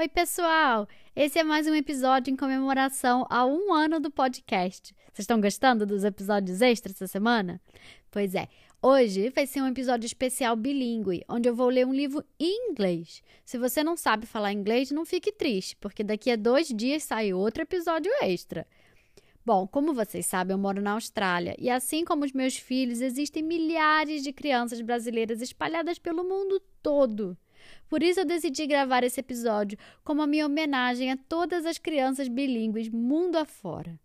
Oi, pessoal! Esse é mais um episódio em comemoração a um ano do podcast. Vocês estão gostando dos episódios extras essa semana? Pois é, hoje vai ser um episódio especial bilíngue, onde eu vou ler um livro em inglês. Se você não sabe falar inglês, não fique triste, porque daqui a dois dias sai outro episódio extra. Bom, como vocês sabem, eu moro na Austrália e, assim como os meus filhos, existem milhares de crianças brasileiras espalhadas pelo mundo todo. Por isso eu decidi gravar esse episódio como a minha homenagem a todas as crianças bilíngues mundo afora.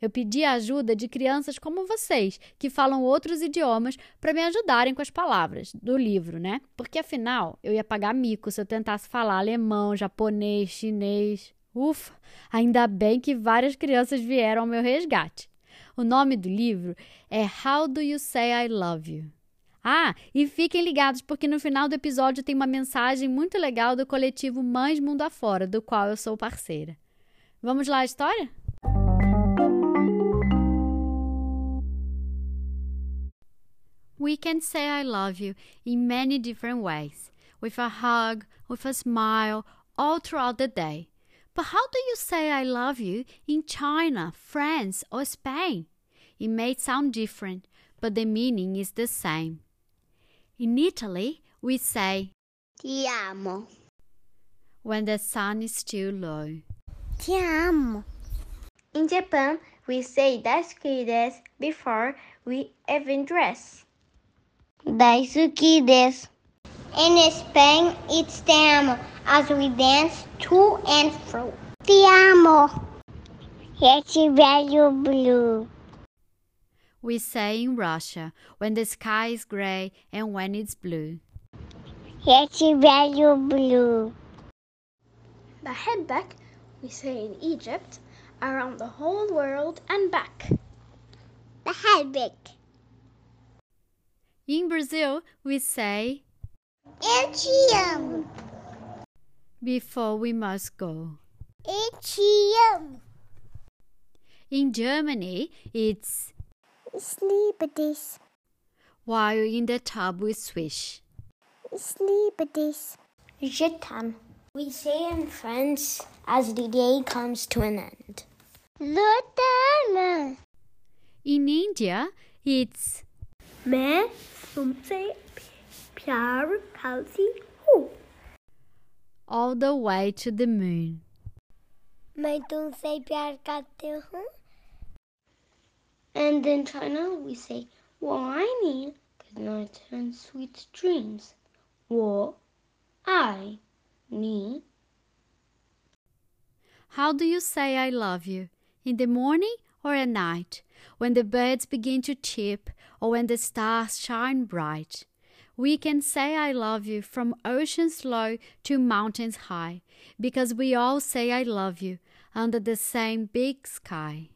Eu pedi a ajuda de crianças como vocês, que falam outros idiomas, para me ajudarem com as palavras do livro, né? Porque afinal, eu ia pagar mico se eu tentasse falar alemão, japonês, chinês. Ufa, ainda bem que várias crianças vieram ao meu resgate. O nome do livro é How Do You Say I Love You? Ah, e fiquem ligados porque no final do episódio tem uma mensagem muito legal do coletivo Mães Mundo Afora, do qual eu sou parceira. Vamos lá a história? We can say I love you in many different ways, with a hug, with a smile, all throughout the day. But how do you say I love you in China, France, or Spain? It may sound different, but the meaning is the same. In Italy, we say Ti amo. when the sun is still low. Ti amo. In Japan, we say daisuki desu before we even dress. Daisuki desu. In Spain, it's te amo as we dance to and fro. Te amo. Esse velho blue. We say in Russia when the sky is gray and when it's blue. Esse velho blue. The head back, we say in Egypt, around the whole world and back. The head back. In Brazil, we say Eu te amo. before we must go. Eu te amo. In Germany, it's Sleep this. while in the tub we swish. Sleep this. Je t'aime. We say in French as the day comes to an end. Je t'aime. In India, it's मैं तुमसे प्यार करती हूँ all the way to the moon. मैं तुमसे प्यार करती हूँ And in China we say 我爱你 good night and sweet dreams 我爱你 How do you say I love you? In the morning or at night? When the birds begin to chirp or when the stars shine bright? We can say I love you from oceans low to mountains high because we all say I love you under the same big sky.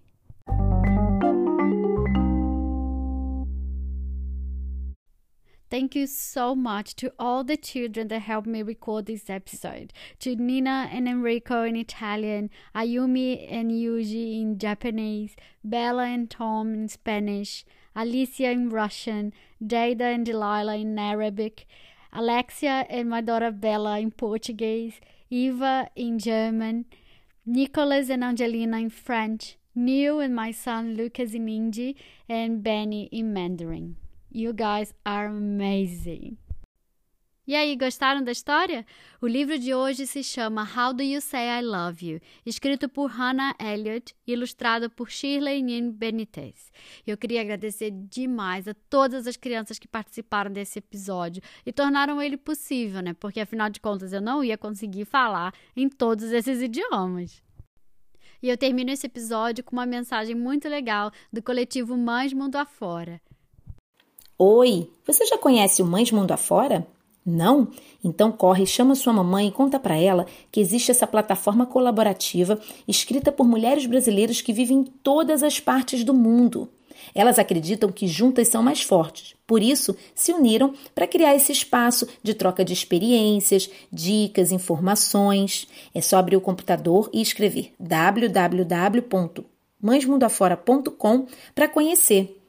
Thank you so much to all the children that helped me record this episode. To Nina and Enrico in Italian, Ayumi and Yuji in Japanese, Bella and Tom in Spanish, Alicia in Russian, Dada and Delilah in Arabic, Alexia and my daughter Bella in Portuguese, Eva in German, Nicholas and Angelina in French, Neil and my son Lucas in Hindi, and Benny in Mandarin. You guys are amazing. E aí, gostaram da história? O livro de hoje se chama How Do You Say I Love You, escrito por Hannah Elliott e ilustrado por Shirley Nin Benitez. Eu queria agradecer demais a todas as crianças que participaram desse episódio e tornaram ele possível, né? Porque afinal de contas eu não ia conseguir falar em todos esses idiomas. E eu termino esse episódio com uma mensagem muito legal do coletivo Mães Mundo Afora. Oi, você já conhece o Mães Mundo Afora? Não? Então corre, chama sua mamãe e conta para ela que existe essa plataforma colaborativa escrita por mulheres brasileiras que vivem em todas as partes do mundo. Elas acreditam que juntas são mais fortes, por isso se uniram para criar esse espaço de troca de experiências, dicas, informações. É só abrir o computador e escrever www.mãesmundoafora.com para conhecer.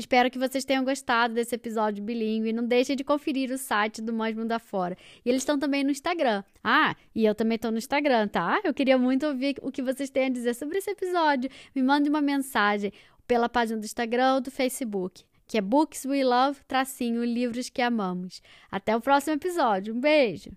Espero que vocês tenham gostado desse episódio bilíngue. Não deixem de conferir o site do Mães Mundo Afora. E eles estão também no Instagram. Ah, e eu também estou no Instagram, tá? Eu queria muito ouvir o que vocês têm a dizer sobre esse episódio. Me mande uma mensagem pela página do Instagram ou do Facebook, que é Books We Love, tracinho, livros que amamos. Até o próximo episódio. Um beijo!